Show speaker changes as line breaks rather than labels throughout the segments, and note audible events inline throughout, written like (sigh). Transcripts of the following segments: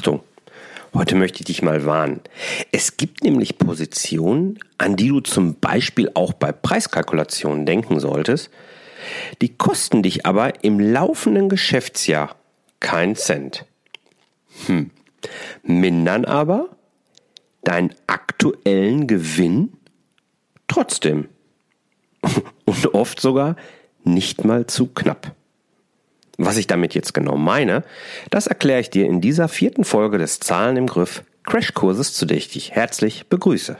Achtung, heute möchte ich dich mal warnen. Es gibt nämlich Positionen, an die du zum Beispiel auch bei Preiskalkulationen denken solltest, die kosten dich aber im laufenden Geschäftsjahr keinen Cent. Hm. Mindern aber deinen aktuellen Gewinn trotzdem. (laughs) Und oft sogar nicht mal zu knapp. Was ich damit jetzt genau meine, das erkläre ich dir in dieser vierten Folge des Zahlen im Griff Crashkurses, zu der ich dich herzlich begrüße.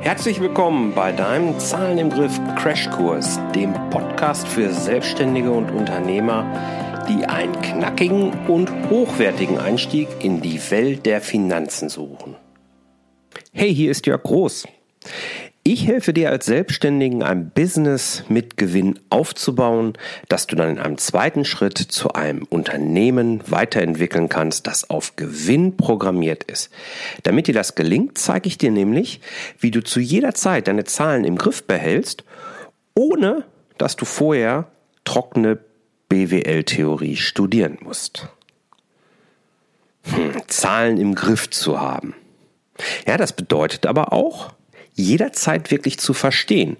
Herzlich willkommen bei deinem Zahlen im Griff Crashkurs, dem Podcast für Selbstständige und Unternehmer, die einen knackigen und hochwertigen Einstieg in die Welt der Finanzen suchen. Hey, hier ist Jörg Groß. Ich helfe dir als Selbstständigen ein Business mit Gewinn aufzubauen, das du dann in einem zweiten Schritt zu einem Unternehmen weiterentwickeln kannst, das auf Gewinn programmiert ist. Damit dir das gelingt, zeige ich dir nämlich, wie du zu jeder Zeit deine Zahlen im Griff behältst, ohne dass du vorher trockene BWL-Theorie studieren musst. Hm, Zahlen im Griff zu haben. Ja, das bedeutet aber auch, jederzeit wirklich zu verstehen,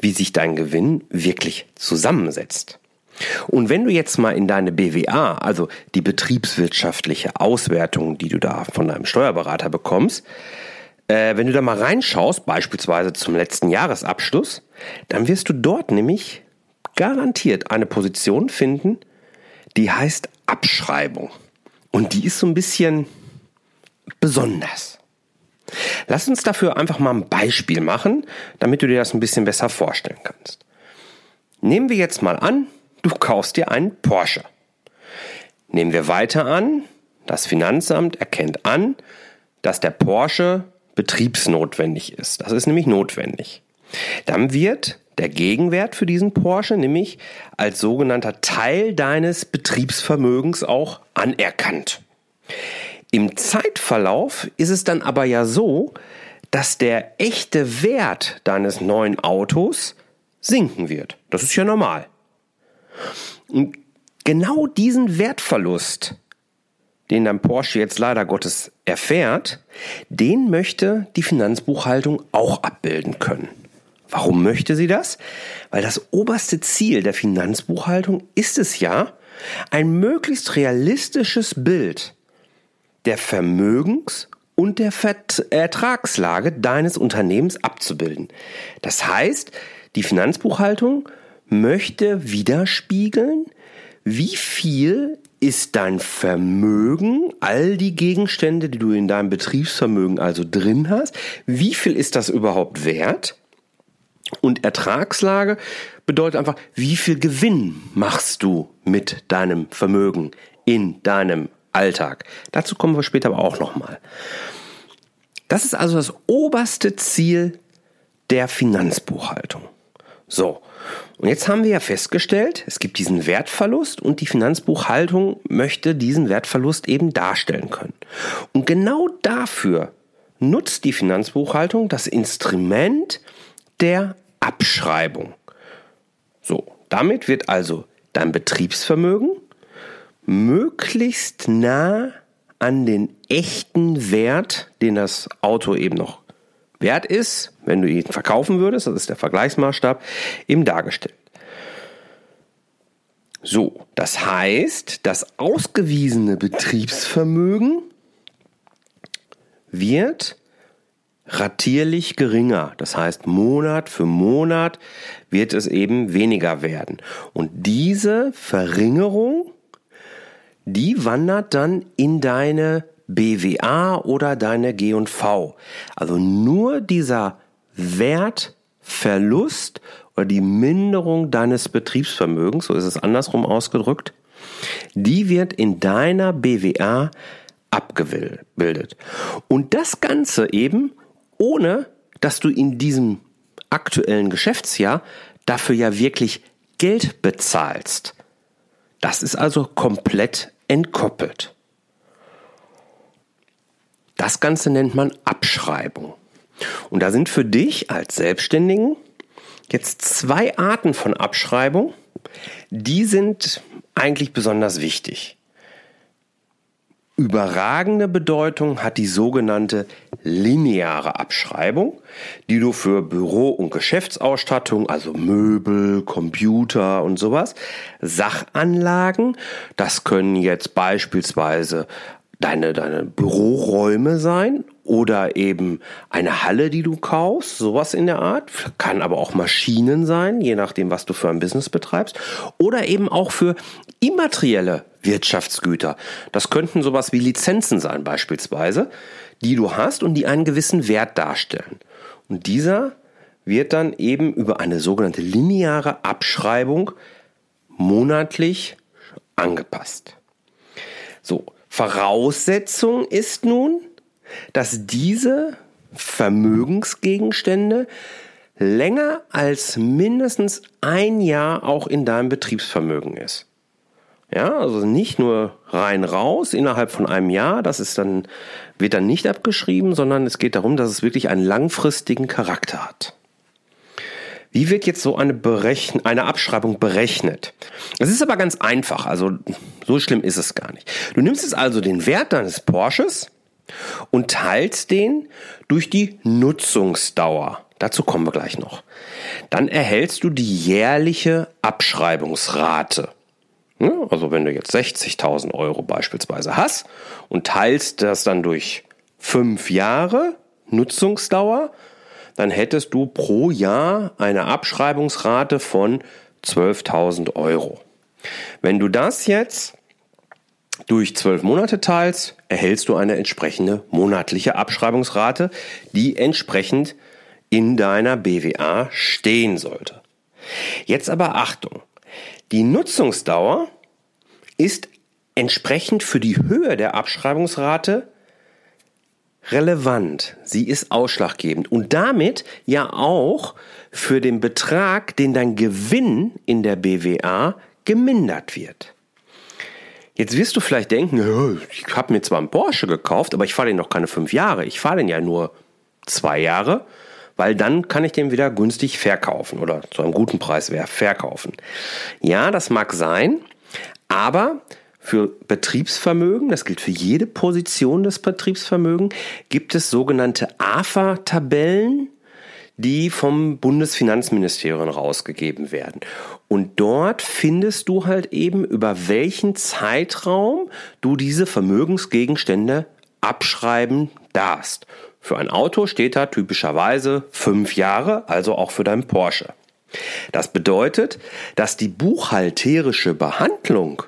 wie sich dein Gewinn wirklich zusammensetzt. Und wenn du jetzt mal in deine BWA, also die betriebswirtschaftliche Auswertung, die du da von deinem Steuerberater bekommst, äh, wenn du da mal reinschaust, beispielsweise zum letzten Jahresabschluss, dann wirst du dort nämlich garantiert eine Position finden, die heißt Abschreibung. Und die ist so ein bisschen besonders. Lass uns dafür einfach mal ein Beispiel machen, damit du dir das ein bisschen besser vorstellen kannst. Nehmen wir jetzt mal an, du kaufst dir einen Porsche. Nehmen wir weiter an, das Finanzamt erkennt an, dass der Porsche betriebsnotwendig ist. Das ist nämlich notwendig. Dann wird der Gegenwert für diesen Porsche nämlich als sogenannter Teil deines Betriebsvermögens auch anerkannt. Im Zeitverlauf ist es dann aber ja so, dass der echte Wert deines neuen Autos sinken wird. Das ist ja normal. Und genau diesen Wertverlust, den dein Porsche jetzt leider Gottes erfährt, den möchte die Finanzbuchhaltung auch abbilden können. Warum möchte sie das? Weil das oberste Ziel der Finanzbuchhaltung ist es ja, ein möglichst realistisches Bild der Vermögens- und der Ertragslage deines Unternehmens abzubilden. Das heißt, die Finanzbuchhaltung möchte widerspiegeln, wie viel ist dein Vermögen, all die Gegenstände, die du in deinem Betriebsvermögen also drin hast, wie viel ist das überhaupt wert? Und Ertragslage bedeutet einfach, wie viel Gewinn machst du mit deinem Vermögen in deinem Alltag. Dazu kommen wir später aber auch nochmal. Das ist also das oberste Ziel der Finanzbuchhaltung. So, und jetzt haben wir ja festgestellt, es gibt diesen Wertverlust und die Finanzbuchhaltung möchte diesen Wertverlust eben darstellen können. Und genau dafür nutzt die Finanzbuchhaltung das Instrument der Abschreibung. So, damit wird also dein Betriebsvermögen möglichst nah an den echten Wert, den das Auto eben noch wert ist, wenn du ihn verkaufen würdest, das ist der Vergleichsmaßstab, eben dargestellt. So, das heißt, das ausgewiesene Betriebsvermögen wird ratierlich geringer. Das heißt, Monat für Monat wird es eben weniger werden. Und diese Verringerung, die wandert dann in deine BWA oder deine G&V. Also nur dieser Wertverlust oder die Minderung deines Betriebsvermögens, so ist es andersrum ausgedrückt, die wird in deiner BWA abgebildet. Und das Ganze eben ohne dass du in diesem aktuellen Geschäftsjahr dafür ja wirklich Geld bezahlst. Das ist also komplett entkoppelt. Das Ganze nennt man Abschreibung. Und da sind für dich als Selbstständigen jetzt zwei Arten von Abschreibung, die sind eigentlich besonders wichtig. Überragende Bedeutung hat die sogenannte lineare Abschreibung, die du für Büro- und Geschäftsausstattung, also Möbel, Computer und sowas, Sachanlagen, das können jetzt beispielsweise deine, deine Büroräume sein oder eben eine Halle, die du kaufst, sowas in der Art. Kann aber auch Maschinen sein, je nachdem, was du für ein Business betreibst. Oder eben auch für immaterielle Wirtschaftsgüter. Das könnten sowas wie Lizenzen sein beispielsweise, die du hast und die einen gewissen Wert darstellen. Und dieser wird dann eben über eine sogenannte lineare Abschreibung monatlich angepasst. So, Voraussetzung ist nun, dass diese Vermögensgegenstände länger als mindestens ein Jahr auch in deinem Betriebsvermögen ist. Ja, also nicht nur rein raus innerhalb von einem Jahr, das ist dann, wird dann nicht abgeschrieben, sondern es geht darum, dass es wirklich einen langfristigen Charakter hat. Wie wird jetzt so eine, Berechn eine Abschreibung berechnet? Es ist aber ganz einfach, also so schlimm ist es gar nicht. Du nimmst jetzt also den Wert deines Porsches und teilst den durch die Nutzungsdauer. Dazu kommen wir gleich noch. Dann erhältst du die jährliche Abschreibungsrate. Also wenn du jetzt 60.000 Euro beispielsweise hast und teilst das dann durch fünf Jahre Nutzungsdauer, dann hättest du pro Jahr eine Abschreibungsrate von 12.000 Euro. Wenn du das jetzt durch zwölf Monate teilst, erhältst du eine entsprechende monatliche Abschreibungsrate, die entsprechend in deiner BWA stehen sollte. Jetzt aber Achtung, die Nutzungsdauer ist entsprechend für die Höhe der Abschreibungsrate relevant, sie ist ausschlaggebend und damit ja auch für den Betrag, den dein Gewinn in der BWA gemindert wird. Jetzt wirst du vielleicht denken, ich habe mir zwar einen Porsche gekauft, aber ich fahre den noch keine fünf Jahre. Ich fahre den ja nur zwei Jahre, weil dann kann ich den wieder günstig verkaufen oder zu einem guten Preis verkaufen. Ja, das mag sein, aber für Betriebsvermögen, das gilt für jede Position des Betriebsvermögens, gibt es sogenannte AFA-Tabellen, die vom Bundesfinanzministerium rausgegeben werden. Und dort findest du halt eben, über welchen Zeitraum du diese Vermögensgegenstände abschreiben darfst. Für ein Auto steht da typischerweise fünf Jahre, also auch für dein Porsche. Das bedeutet, dass die buchhalterische Behandlung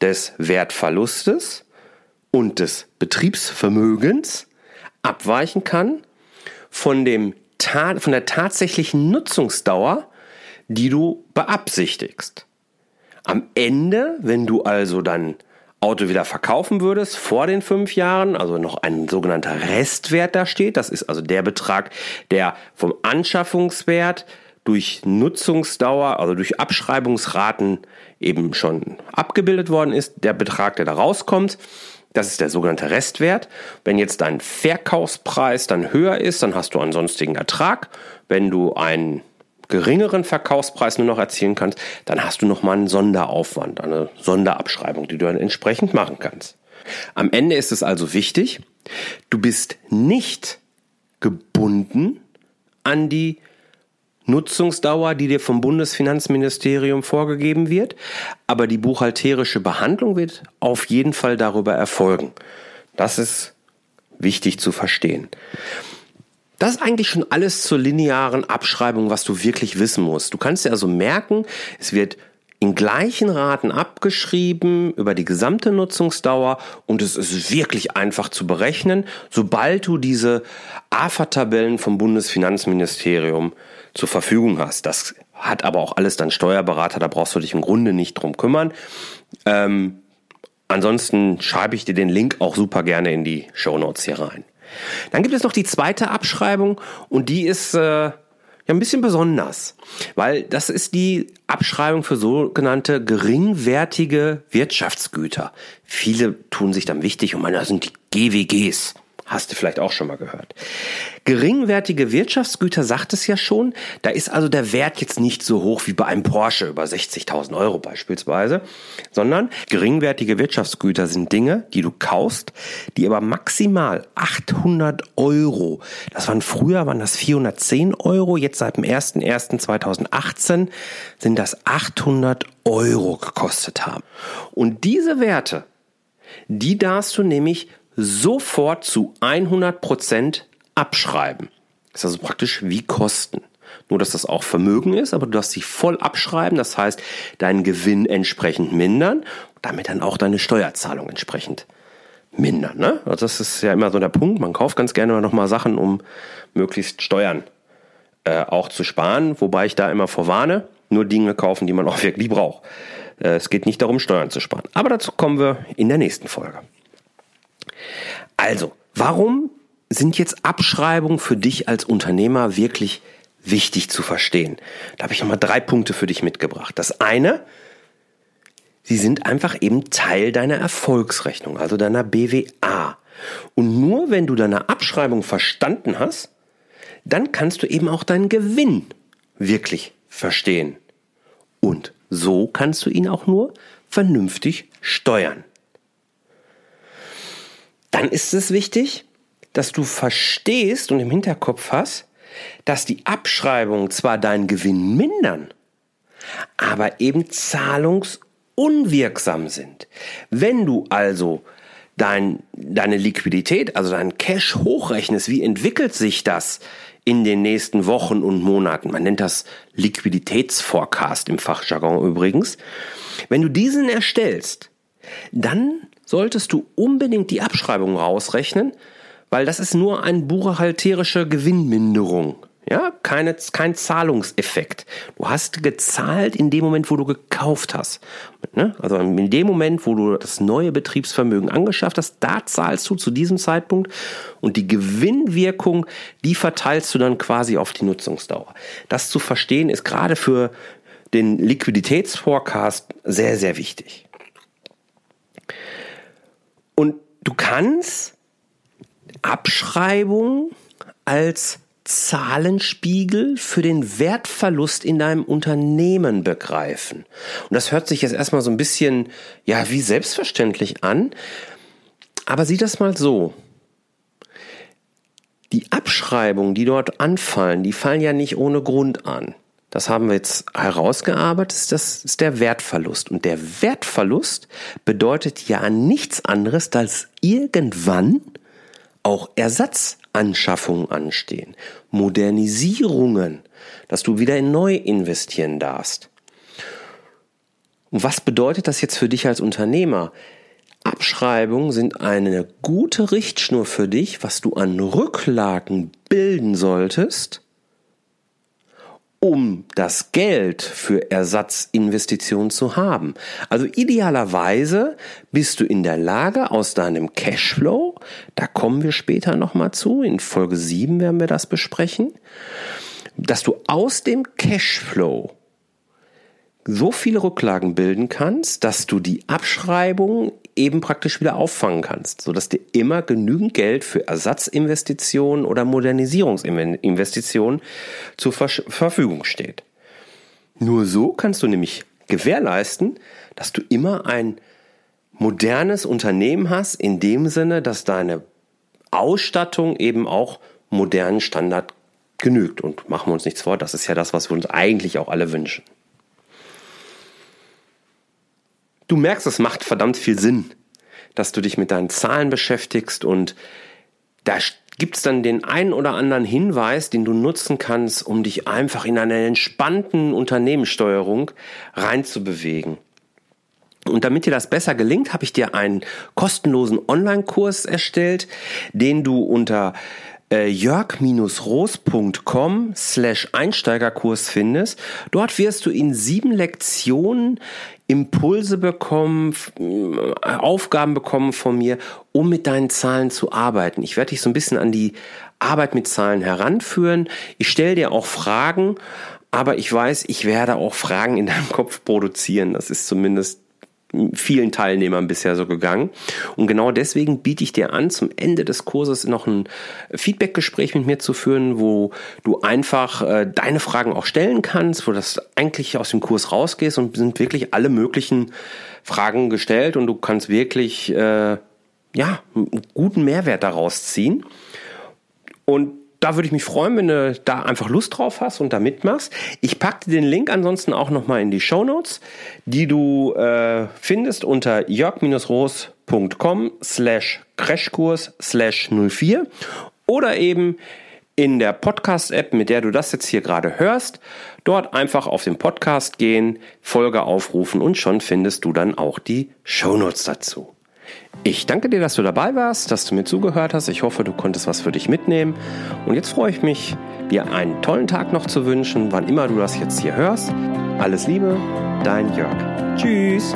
des Wertverlustes und des Betriebsvermögens abweichen kann von, dem, von der tatsächlichen Nutzungsdauer, die du beabsichtigst. Am Ende, wenn du also dein Auto wieder verkaufen würdest vor den fünf Jahren, also noch ein sogenannter Restwert da steht, das ist also der Betrag, der vom Anschaffungswert durch Nutzungsdauer, also durch Abschreibungsraten eben schon abgebildet worden ist, der Betrag, der da rauskommt, das ist der sogenannte Restwert. Wenn jetzt dein Verkaufspreis dann höher ist, dann hast du einen sonstigen Ertrag. Wenn du einen geringeren Verkaufspreis nur noch erzielen kannst, dann hast du nochmal einen Sonderaufwand, eine Sonderabschreibung, die du dann entsprechend machen kannst. Am Ende ist es also wichtig, du bist nicht gebunden an die Nutzungsdauer, die dir vom Bundesfinanzministerium vorgegeben wird, aber die buchhalterische Behandlung wird auf jeden Fall darüber erfolgen. Das ist wichtig zu verstehen. Das ist eigentlich schon alles zur linearen Abschreibung, was du wirklich wissen musst. Du kannst dir also merken, es wird in gleichen Raten abgeschrieben über die gesamte Nutzungsdauer und es ist wirklich einfach zu berechnen, sobald du diese AFA-Tabellen vom Bundesfinanzministerium zur Verfügung hast. Das hat aber auch alles dann Steuerberater, da brauchst du dich im Grunde nicht drum kümmern. Ähm, ansonsten schreibe ich dir den Link auch super gerne in die Show Notes hier rein. Dann gibt es noch die zweite Abschreibung und die ist äh, ja ein bisschen besonders, weil das ist die Abschreibung für sogenannte geringwertige Wirtschaftsgüter. Viele tun sich dann wichtig und meinen, das sind die GWGs. Hast du vielleicht auch schon mal gehört. Geringwertige Wirtschaftsgüter sagt es ja schon. Da ist also der Wert jetzt nicht so hoch wie bei einem Porsche über 60.000 Euro beispielsweise, sondern geringwertige Wirtschaftsgüter sind Dinge, die du kaufst, die aber maximal 800 Euro, das waren früher, waren das 410 Euro, jetzt seit dem 01.01.2018 sind das 800 Euro gekostet haben. Und diese Werte, die darfst du nämlich sofort zu 100% abschreiben. Das ist also praktisch wie Kosten. Nur, dass das auch Vermögen ist, aber du darfst sie voll abschreiben. Das heißt, deinen Gewinn entsprechend mindern, damit dann auch deine Steuerzahlung entsprechend mindern. Ne? Also das ist ja immer so der Punkt. Man kauft ganz gerne noch mal Sachen, um möglichst Steuern äh, auch zu sparen. Wobei ich da immer vorwarne, nur Dinge kaufen, die man (laughs) auch wirklich braucht. Äh, es geht nicht darum, Steuern zu sparen. Aber dazu kommen wir in der nächsten Folge. Also, warum sind jetzt Abschreibungen für dich als Unternehmer wirklich wichtig zu verstehen? Da habe ich nochmal drei Punkte für dich mitgebracht. Das eine, sie sind einfach eben Teil deiner Erfolgsrechnung, also deiner BWA. Und nur wenn du deine Abschreibung verstanden hast, dann kannst du eben auch deinen Gewinn wirklich verstehen. Und so kannst du ihn auch nur vernünftig steuern dann ist es wichtig, dass du verstehst und im Hinterkopf hast, dass die Abschreibungen zwar deinen Gewinn mindern, aber eben zahlungsunwirksam sind. Wenn du also dein, deine Liquidität, also dein Cash hochrechnest, wie entwickelt sich das in den nächsten Wochen und Monaten? Man nennt das Liquiditätsforecast im Fachjargon übrigens. Wenn du diesen erstellst, dann solltest du unbedingt die Abschreibung rausrechnen, weil das ist nur eine buchhalterische Gewinnminderung. Ja, keine, kein Zahlungseffekt. Du hast gezahlt in dem Moment, wo du gekauft hast. Ne? Also in dem Moment, wo du das neue Betriebsvermögen angeschafft hast, da zahlst du zu diesem Zeitpunkt und die Gewinnwirkung, die verteilst du dann quasi auf die Nutzungsdauer. Das zu verstehen ist gerade für den Liquiditätsforecast sehr, sehr wichtig. Und du kannst Abschreibung als Zahlenspiegel für den Wertverlust in deinem Unternehmen begreifen. Und das hört sich jetzt erstmal so ein bisschen, ja, wie selbstverständlich an. Aber sieh das mal so. Die Abschreibungen, die dort anfallen, die fallen ja nicht ohne Grund an das haben wir jetzt herausgearbeitet, das ist der Wertverlust. Und der Wertverlust bedeutet ja nichts anderes, als irgendwann auch Ersatzanschaffungen anstehen, Modernisierungen, dass du wieder in neu investieren darfst. Und was bedeutet das jetzt für dich als Unternehmer? Abschreibungen sind eine gute Richtschnur für dich, was du an Rücklagen bilden solltest, um das Geld für Ersatzinvestitionen zu haben. Also idealerweise bist du in der Lage aus deinem Cashflow, da kommen wir später nochmal zu, in Folge 7 werden wir das besprechen, dass du aus dem Cashflow so viele Rücklagen bilden kannst, dass du die Abschreibung eben praktisch wieder auffangen kannst, sodass dir immer genügend Geld für Ersatzinvestitionen oder Modernisierungsinvestitionen zur Verfügung steht. Nur so kannst du nämlich gewährleisten, dass du immer ein modernes Unternehmen hast, in dem Sinne, dass deine Ausstattung eben auch modernen Standard genügt. Und machen wir uns nichts vor, das ist ja das, was wir uns eigentlich auch alle wünschen. Du merkst, es macht verdammt viel Sinn, dass du dich mit deinen Zahlen beschäftigst und da gibt's dann den einen oder anderen Hinweis, den du nutzen kannst, um dich einfach in eine entspannten Unternehmenssteuerung reinzubewegen. Und damit dir das besser gelingt, habe ich dir einen kostenlosen Online-Kurs erstellt, den du unter jörg-roos.com slash Einsteigerkurs findest. Dort wirst du in sieben Lektionen Impulse bekommen, Aufgaben bekommen von mir, um mit deinen Zahlen zu arbeiten. Ich werde dich so ein bisschen an die Arbeit mit Zahlen heranführen. Ich stelle dir auch Fragen, aber ich weiß, ich werde auch Fragen in deinem Kopf produzieren. Das ist zumindest vielen Teilnehmern bisher so gegangen. Und genau deswegen biete ich dir an, zum Ende des Kurses noch ein Feedbackgespräch mit mir zu führen, wo du einfach äh, deine Fragen auch stellen kannst, wo das eigentlich aus dem Kurs rausgehst und sind wirklich alle möglichen Fragen gestellt und du kannst wirklich äh, ja einen guten Mehrwert daraus ziehen. Und da würde ich mich freuen, wenn du da einfach Lust drauf hast und da mitmachst. Ich packe den Link ansonsten auch nochmal in die Show Notes, die du äh, findest unter jörg-roos.com slash crashkurs slash 04 oder eben in der Podcast-App, mit der du das jetzt hier gerade hörst, dort einfach auf den Podcast gehen, Folge aufrufen und schon findest du dann auch die Show Notes dazu. Ich danke dir, dass du dabei warst, dass du mir zugehört hast. Ich hoffe, du konntest was für dich mitnehmen. Und jetzt freue ich mich, dir einen tollen Tag noch zu wünschen, wann immer du das jetzt hier hörst. Alles Liebe, dein Jörg. Tschüss.